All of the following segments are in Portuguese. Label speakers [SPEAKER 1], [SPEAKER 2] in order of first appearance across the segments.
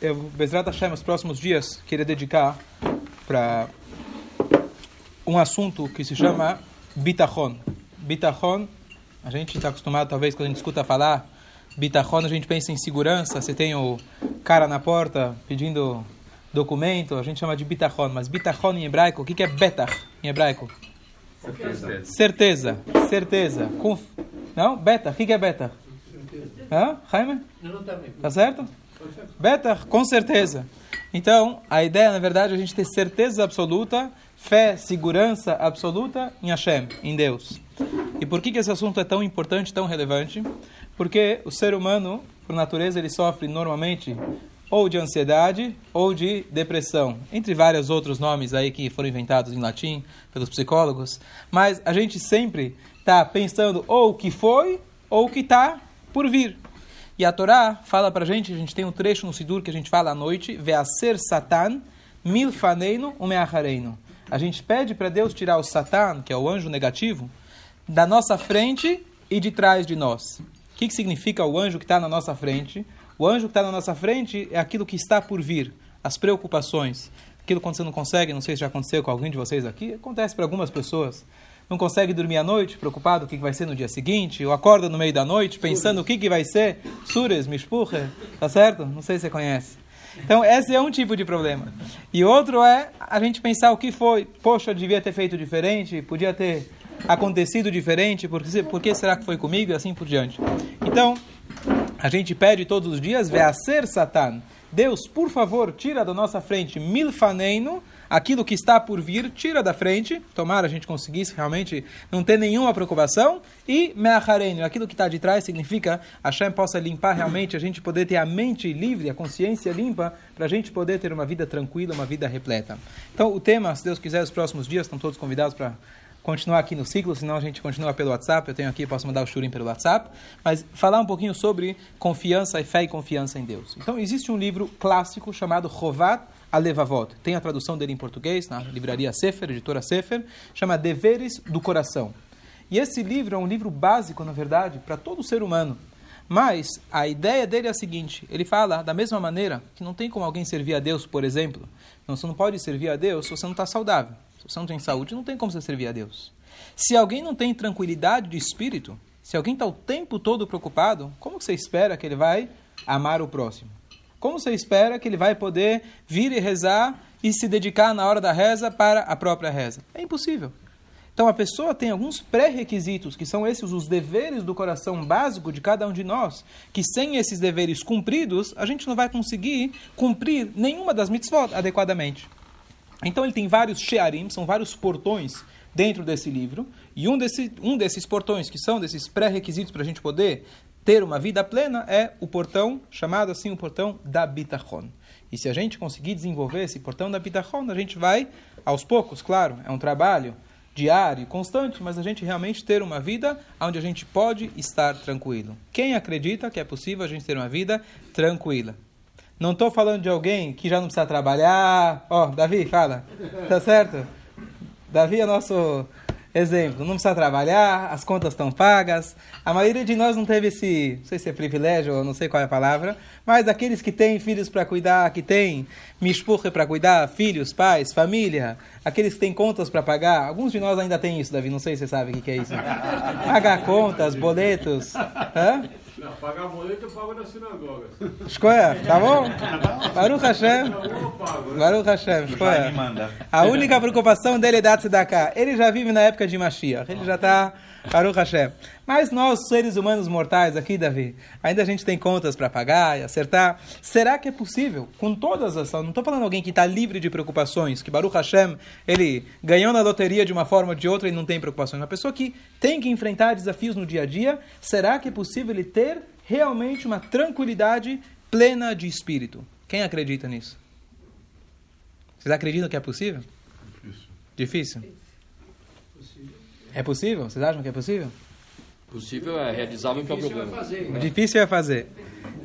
[SPEAKER 1] eu, Bezrat Hashem, os próximos dias, queria dedicar para um assunto que se chama bitachon. Bitachon, a gente está acostumado, talvez, quando a gente escuta falar bitachon, a gente pensa em segurança. Você tem o cara na porta pedindo documento, a gente chama de bitachon. Mas bitachon em hebraico, o que, que é betach em hebraico? Certeza. Certeza. Certeza. Conf... Não? Betach. O que, que é betach? Hã? Jaime? Tá certo? Betach, com certeza. Então, a ideia, na verdade, é a gente ter certeza absoluta, fé, segurança absoluta em Hashem, em Deus. E por que, que esse assunto é tão importante, tão relevante? Porque o ser humano, por natureza, ele sofre normalmente ou de ansiedade ou de depressão, entre vários outros nomes aí que foram inventados em latim pelos psicólogos. Mas a gente sempre está pensando ou o que foi ou o que está por vir. E a Torá fala para a gente, a gente tem um trecho no Sidur que a gente fala à noite, Veaser Satan, milfaneino umeachareino. A gente pede para Deus tirar o Satan, que é o anjo negativo, da nossa frente e de trás de nós. O que, que significa o anjo que está na nossa frente? O anjo que está na nossa frente é aquilo que está por vir, as preocupações. Aquilo quando você não consegue, não sei se já aconteceu com alguém de vocês aqui, acontece para algumas pessoas não consegue dormir à noite, preocupado o que vai ser no dia seguinte, ou acorda no meio da noite pensando o que vai ser, sures, mishpucha, tá certo? Não sei se você conhece. Então, esse é um tipo de problema. E outro é a gente pensar o que foi, poxa, devia ter feito diferente, podia ter acontecido diferente, por que, por que será que foi comigo e assim por diante. Então, a gente pede todos os dias, ser Satan, Deus, por favor, tira da nossa frente milfaneino, aquilo que está por vir, tira da frente, tomara a gente conseguisse realmente não ter nenhuma preocupação, e me'achareinu, aquilo que está de trás significa Hashem possa limpar realmente, a gente poder ter a mente livre, a consciência limpa, para a gente poder ter uma vida tranquila, uma vida repleta. Então, o tema, se Deus quiser, os próximos dias, estão todos convidados para continuar aqui no ciclo, senão a gente continua pelo WhatsApp. Eu tenho aqui, posso mandar o shurim pelo WhatsApp. Mas falar um pouquinho sobre confiança e fé e confiança em Deus. Então, existe um livro clássico chamado Chovat Alevavot. Tem a tradução dele em português, na livraria Sefer, editora Sefer, chama Deveres do Coração. E esse livro é um livro básico, na verdade, para todo ser humano. Mas a ideia dele é a seguinte: ele fala da mesma maneira que não tem como alguém servir a Deus, por exemplo. Então, você não pode servir a Deus se você não está saudável. Se você não tem saúde, não tem como você servir a Deus. Se alguém não tem tranquilidade de espírito, se alguém está o tempo todo preocupado, como você espera que ele vai amar o próximo? Como você espera que ele vai poder vir e rezar e se dedicar na hora da reza para a própria reza? É impossível. Então a pessoa tem alguns pré-requisitos, que são esses os deveres do coração básico de cada um de nós, que sem esses deveres cumpridos, a gente não vai conseguir cumprir nenhuma das mitzvot adequadamente. Então ele tem vários shearim, são vários portões dentro desse livro, e um, desse, um desses portões, que são desses pré-requisitos para a gente poder ter uma vida plena é o portão, chamado assim o portão da Bitachon. E se a gente conseguir desenvolver esse portão da Bitachon, a gente vai, aos poucos, claro, é um trabalho diário, constante, mas a gente realmente ter uma vida onde a gente pode estar tranquilo. Quem acredita que é possível a gente ter uma vida tranquila? Não estou falando de alguém que já não precisa trabalhar. Ó, oh, Davi, fala. Tá certo? Davi é nosso Exemplo, não precisa trabalhar, as contas estão pagas. A maioria de nós não teve esse, não sei se é privilégio ou não sei qual é a palavra, mas aqueles que têm filhos para cuidar, que têm mishpurre para cuidar, filhos, pais, família, aqueles que têm contas para pagar. Alguns de nós ainda têm isso, Davi, não sei se você sabe o que é isso. Pagar contas, boletos. Hã?
[SPEAKER 2] Não, pagar boleto eu pago na sinagoga.
[SPEAKER 1] Escolha, tá bom? Baruch Hashem. Baruch Hashem, escolha. A única preocupação dele é dar cá. Ele já vive na época de Mashiach. Ele já está Baruch Hashem. Mas nós, seres humanos mortais aqui, Davi, ainda a gente tem contas para pagar e acertar. Será que é possível, com todas as... Não estou falando alguém que está livre de preocupações, que Baruch Hashem, ele ganhou na loteria de uma forma ou de outra e não tem preocupações. Uma pessoa que tem que enfrentar desafios no dia a dia, será que é possível ele ter realmente uma tranquilidade plena de espírito? Quem acredita nisso? Vocês acreditam que é possível? Difícil. Difícil? É possível? Vocês acham que é possível?
[SPEAKER 3] Possível é realizável que é o problema.
[SPEAKER 1] É fazer, né? Difícil é fazer.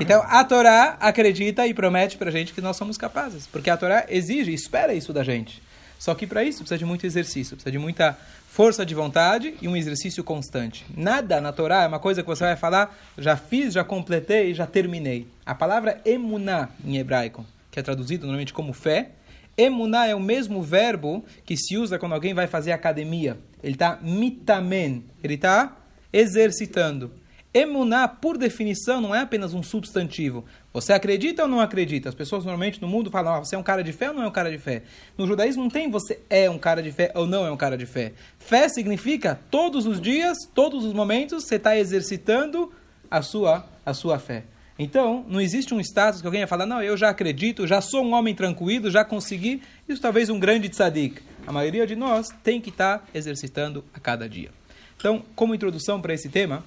[SPEAKER 1] Então, a Torá acredita e promete para a gente que nós somos capazes. Porque a Torá exige, espera isso da gente. Só que para isso precisa de muito exercício, precisa de muita força de vontade e um exercício constante. Nada na Torá é uma coisa que você vai falar, já fiz, já completei, já terminei. A palavra emuná em hebraico, que é traduzido normalmente como fé, emuná é o mesmo verbo que se usa quando alguém vai fazer academia. Ele está mitamen, ele está exercitando. Emuná, por definição, não é apenas um substantivo. Você acredita ou não acredita? As pessoas normalmente no mundo falam, ah, você é um cara de fé ou não é um cara de fé? No judaísmo não tem você é um cara de fé ou não é um cara de fé. Fé significa todos os dias, todos os momentos, você está exercitando a sua, a sua fé. Então, não existe um status que alguém vai falar, não, eu já acredito, já sou um homem tranquilo, já consegui. Isso talvez um grande tzadik. A maioria de nós tem que estar tá exercitando a cada dia. Então, como introdução para esse tema,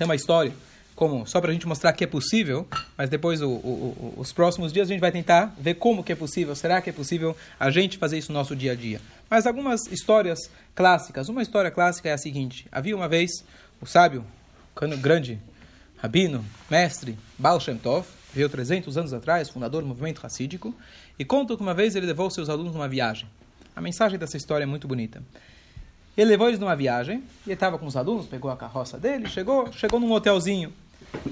[SPEAKER 1] tem uma história, como só para a gente mostrar que é possível, mas depois o, o, os próximos dias a gente vai tentar ver como que é possível, será que é possível a gente fazer isso no nosso dia a dia. Mas algumas histórias clássicas. Uma história clássica é a seguinte: havia uma vez o sábio, o grande rabino, mestre Baal Shem Tov, veio 300 anos atrás, fundador do movimento racídico, e conta que uma vez ele levou seus alunos numa viagem. A mensagem dessa história é muito bonita. Ele levou eles numa viagem, ele estava com os alunos, pegou a carroça dele, chegou, chegou num hotelzinho.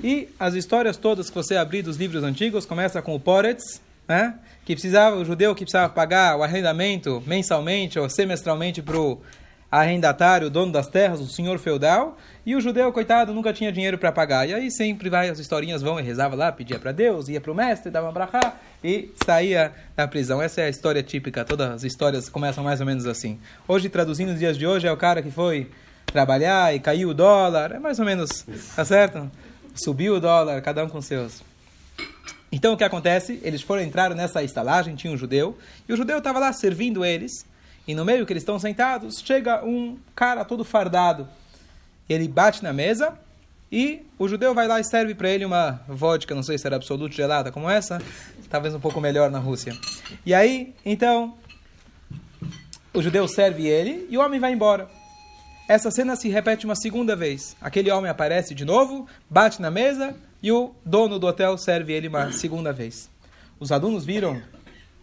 [SPEAKER 1] E as histórias todas que você abrir dos livros antigos começa com o Poretz, né? que precisava, o judeu que precisava pagar o arrendamento mensalmente ou semestralmente para o arrendatário, dono das terras, o senhor feudal, e o judeu, coitado, nunca tinha dinheiro para pagar. E aí sempre vai, as historinhas vão e rezava lá, pedia para Deus, ia para o mestre, dava um brachá e saía da prisão. Essa é a história típica, todas as histórias começam mais ou menos assim. Hoje, traduzindo os dias de hoje, é o cara que foi trabalhar e caiu o dólar, é mais ou menos, tá certo? Subiu o dólar, cada um com seus. Então o que acontece? Eles foram entrar nessa estalagem, tinha um judeu, e o judeu estava lá servindo eles, e no meio que eles estão sentados, chega um cara todo fardado. Ele bate na mesa e o judeu vai lá e serve para ele uma vodka, não sei se era absoluta gelada como essa, talvez um pouco melhor na Rússia. E aí, então, o judeu serve ele e o homem vai embora. Essa cena se repete uma segunda vez. Aquele homem aparece de novo, bate na mesa e o dono do hotel serve ele uma segunda vez. Os alunos viram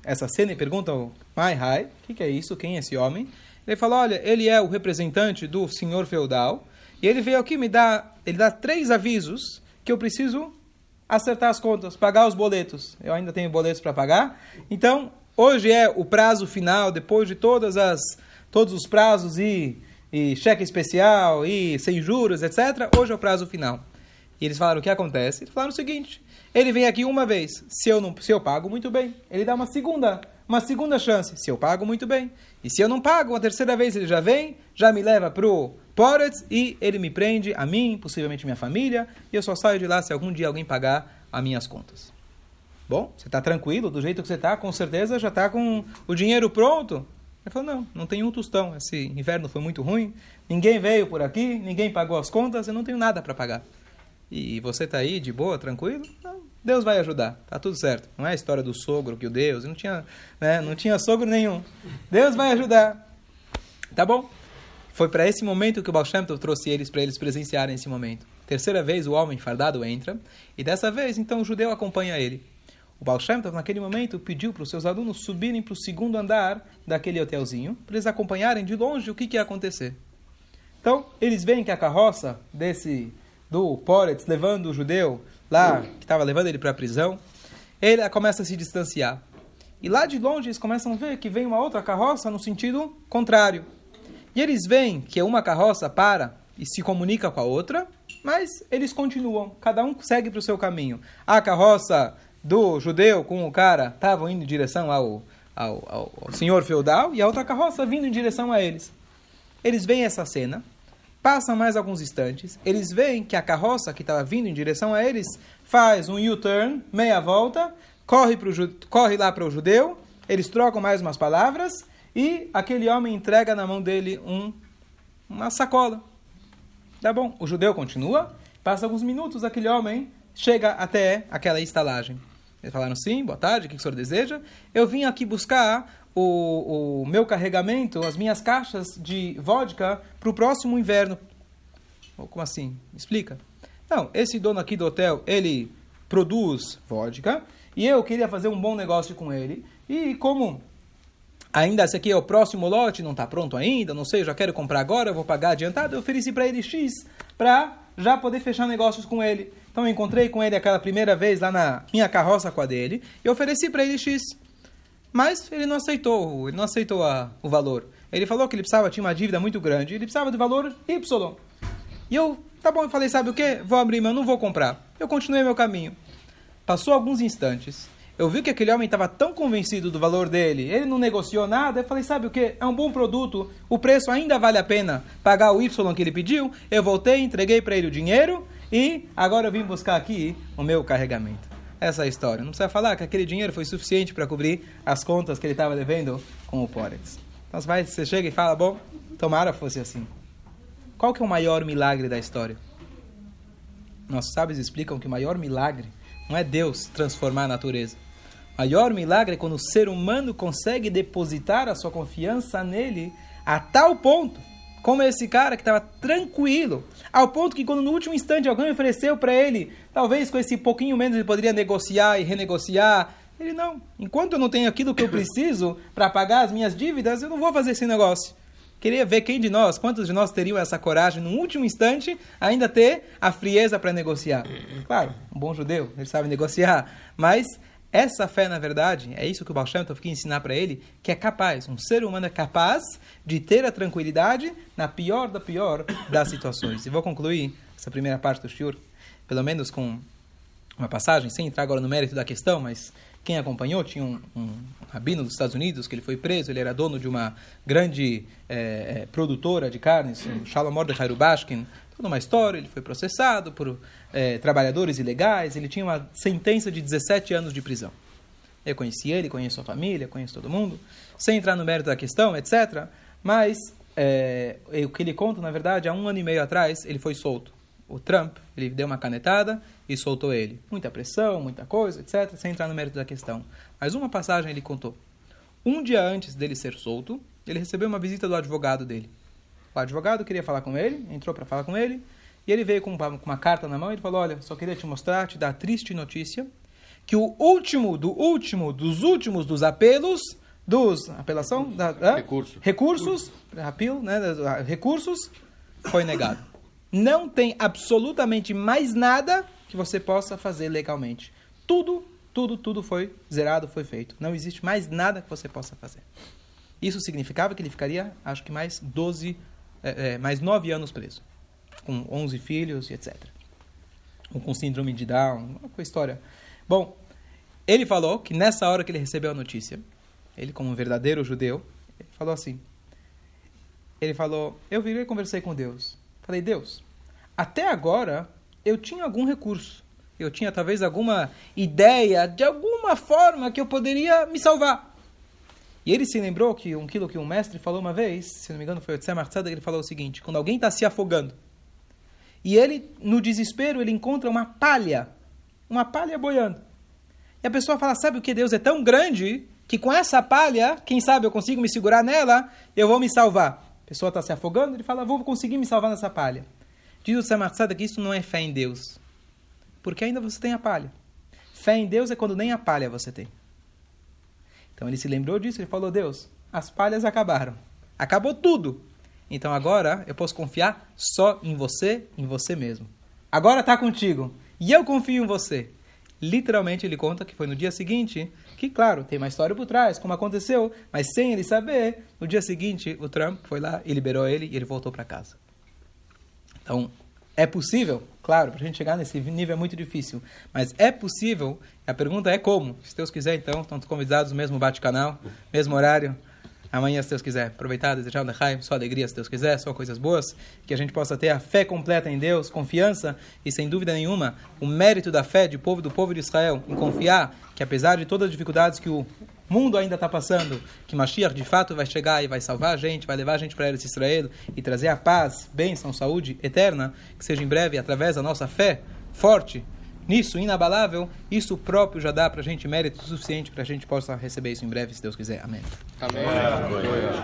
[SPEAKER 1] essa cena e perguntam, Mai Hai, o que, que é isso? Quem é esse homem? Ele fala, olha, ele é o representante do senhor feudal e ele veio aqui me dar, ele dá três avisos que eu preciso acertar as contas, pagar os boletos. Eu ainda tenho boletos para pagar. Então, hoje é o prazo final, depois de todas as, todos os prazos e, e cheque especial e sem juros, etc. Hoje é o prazo final. E eles falaram o que acontece? Eles falaram o seguinte: ele vem aqui uma vez, se eu não, se eu pago muito bem, ele dá uma segunda, uma segunda chance, se eu pago muito bem. E se eu não pago, a terceira vez ele já vem, já me leva pro Poretz e ele me prende a mim, possivelmente minha família, e eu só saio de lá se algum dia alguém pagar as minhas contas. Bom, você está tranquilo, do jeito que você está, com certeza já está com o dinheiro pronto. Ele falou, não, não tenho um tostão, esse inverno foi muito ruim, ninguém veio por aqui, ninguém pagou as contas, eu não tenho nada para pagar e você está aí de boa, tranquilo, Deus vai ajudar, tá tudo certo. Não é a história do sogro que o Deus, não tinha, né, não tinha sogro nenhum. Deus vai ajudar. Tá bom? Foi para esse momento que o Baal Shem trouxe eles para eles presenciarem esse momento. Terceira vez o homem fardado entra e dessa vez então o judeu acompanha ele. O Baal Shem naquele momento, pediu para os seus alunos subirem para o segundo andar daquele hotelzinho, para eles acompanharem de longe o que, que ia acontecer. Então, eles veem que a carroça desse do Poretz levando o judeu lá, que estava levando ele para a prisão, ele começa a se distanciar. E lá de longe eles começam a ver que vem uma outra carroça no sentido contrário. E eles veem que uma carroça para e se comunica com a outra, mas eles continuam, cada um segue para o seu caminho. A carroça do judeu com o cara estavam indo em direção ao, ao, ao, ao senhor feudal e a outra carroça vindo em direção a eles. Eles veem essa cena Passam mais alguns instantes, eles veem que a carroça que estava vindo em direção a eles faz um U-turn, meia volta, corre, pro, corre lá para o judeu, eles trocam mais umas palavras e aquele homem entrega na mão dele um, uma sacola. Tá bom, o judeu continua, passa alguns minutos, aquele homem chega até aquela estalagem. Eles falaram, sim, boa tarde, o que o senhor deseja? Eu vim aqui buscar o, o meu carregamento, as minhas caixas de vodka para o próximo inverno. Como assim? Explica. Não, esse dono aqui do hotel, ele produz vodka e eu queria fazer um bom negócio com ele. E como ainda esse aqui é o próximo lote, não está pronto ainda, não sei, já quero comprar agora, vou pagar adiantado. Eu ofereci para ele X para já poder fechar negócios com ele. Então eu encontrei com ele aquela primeira vez lá na minha carroça com a dele e ofereci para ele X. Mas ele não aceitou, ele não aceitou a, o valor. Ele falou que ele precisava, tinha uma dívida muito grande, ele precisava do valor Y. E eu, tá bom, eu falei, sabe o que? Vou abrir mão, não vou comprar. Eu continuei meu caminho. Passou alguns instantes. Eu vi que aquele homem estava tão convencido do valor dele, ele não negociou nada. Eu falei, sabe o que? É um bom produto, o preço ainda vale a pena pagar o Y que ele pediu. Eu voltei, entreguei para ele o dinheiro e agora eu vim buscar aqui o meu carregamento. Essa história. Não precisa falar que aquele dinheiro foi suficiente para cobrir as contas que ele estava devendo com o Porex. Então você, vai, você chega e fala, bom, tomara fosse assim. Qual que é o maior milagre da história? Nossos sábios explicam que o maior milagre não é Deus transformar a natureza. O maior milagre é quando o ser humano consegue depositar a sua confiança nele a tal ponto, como esse cara que estava tranquilo, ao ponto que quando no último instante alguém ofereceu para ele, talvez com esse pouquinho menos ele poderia negociar e renegociar, ele não. Enquanto eu não tenho aquilo que eu preciso para pagar as minhas dívidas, eu não vou fazer esse negócio. Queria ver quem de nós, quantos de nós teriam essa coragem, no último instante, ainda ter a frieza para negociar. Claro, um bom judeu, ele sabe negociar, mas essa fé, na verdade, é isso que o Baal Shem Tov quis ensinar para ele, que é capaz, um ser humano é capaz de ter a tranquilidade na pior da pior das situações. E vou concluir essa primeira parte do Shur, pelo menos com uma passagem, sem entrar agora no mérito da questão, mas quem acompanhou tinha um, um rabino dos Estados Unidos que ele foi preso, ele era dono de uma grande é, é, produtora de carnes, Shalom Mordechai Rubashkin, toda uma história, ele foi processado por é, trabalhadores ilegais, ele tinha uma sentença de 17 anos de prisão. Eu conheci ele, conheço a família, conheço todo mundo, sem entrar no mérito da questão, etc. Mas é, o que ele conta, na verdade, há um ano e meio atrás, ele foi solto. O Trump, ele deu uma canetada e soltou ele. Muita pressão, muita coisa, etc., sem entrar no mérito da questão. Mas uma passagem ele contou. Um dia antes dele ser solto, ele recebeu uma visita do advogado dele. O advogado queria falar com ele, entrou para falar com ele, e ele veio com uma, com uma carta na mão e falou: Olha, só queria te mostrar, te dar a triste notícia que o último do último dos últimos dos apelos dos apelação da,
[SPEAKER 3] Recurso.
[SPEAKER 1] recursos apelo, né, recursos foi negado. Não tem absolutamente mais nada que você possa fazer legalmente. Tudo, tudo, tudo foi zerado, foi feito. Não existe mais nada que você possa fazer. Isso significava que ele ficaria, acho que mais 12 é, é, mais nove anos preso, com 11 filhos e etc. Ou com síndrome de Down, uma história. Bom, ele falou que nessa hora que ele recebeu a notícia, ele como um verdadeiro judeu, falou assim, ele falou, eu virei e conversei com Deus. Falei, Deus, até agora eu tinha algum recurso. Eu tinha talvez alguma ideia de alguma forma que eu poderia me salvar. E ele se lembrou que um quilo que um mestre falou uma vez, se não me engano foi o Tzemach Tzedek, ele falou o seguinte, quando alguém está se afogando, e ele, no desespero, ele encontra uma palha, uma palha boiando. E a pessoa fala, sabe o que Deus é tão grande, que com essa palha, quem sabe eu consigo me segurar nela, eu vou me salvar. A pessoa está se afogando, ele fala, vou conseguir me salvar nessa palha. Diz o Tzemach Tzedek que isso não é fé em Deus, porque ainda você tem a palha. Fé em Deus é quando nem a palha você tem. Então ele se lembrou disso, ele falou: Deus, as palhas acabaram. Acabou tudo. Então agora eu posso confiar só em você, em você mesmo. Agora está contigo. E eu confio em você. Literalmente ele conta que foi no dia seguinte, que claro, tem uma história por trás, como aconteceu, mas sem ele saber, no dia seguinte o Trump foi lá e liberou ele e ele voltou para casa. Então, é possível? Claro, para a gente chegar nesse nível é muito difícil. Mas é possível. A pergunta é como. Se Deus quiser, então, estão convidados mesmo bate-canal, mesmo horário. Amanhã, se Deus quiser. Aproveitar, desejar um Lechaim, só alegria, se Deus quiser, só coisas boas. Que a gente possa ter a fé completa em Deus, confiança e, sem dúvida nenhuma, o mérito da fé de povo do povo de Israel em confiar que, apesar de todas as dificuldades que o mundo ainda está passando, que Mashiach de fato vai chegar e vai salvar a gente, vai levar a gente para Eretz Israel e trazer a paz, bênção, saúde eterna, que seja em breve através da nossa fé forte, nisso, inabalável, isso próprio já dá para a gente mérito suficiente para a gente possa receber isso em breve, se Deus quiser. Amém.
[SPEAKER 3] Amém. Amém.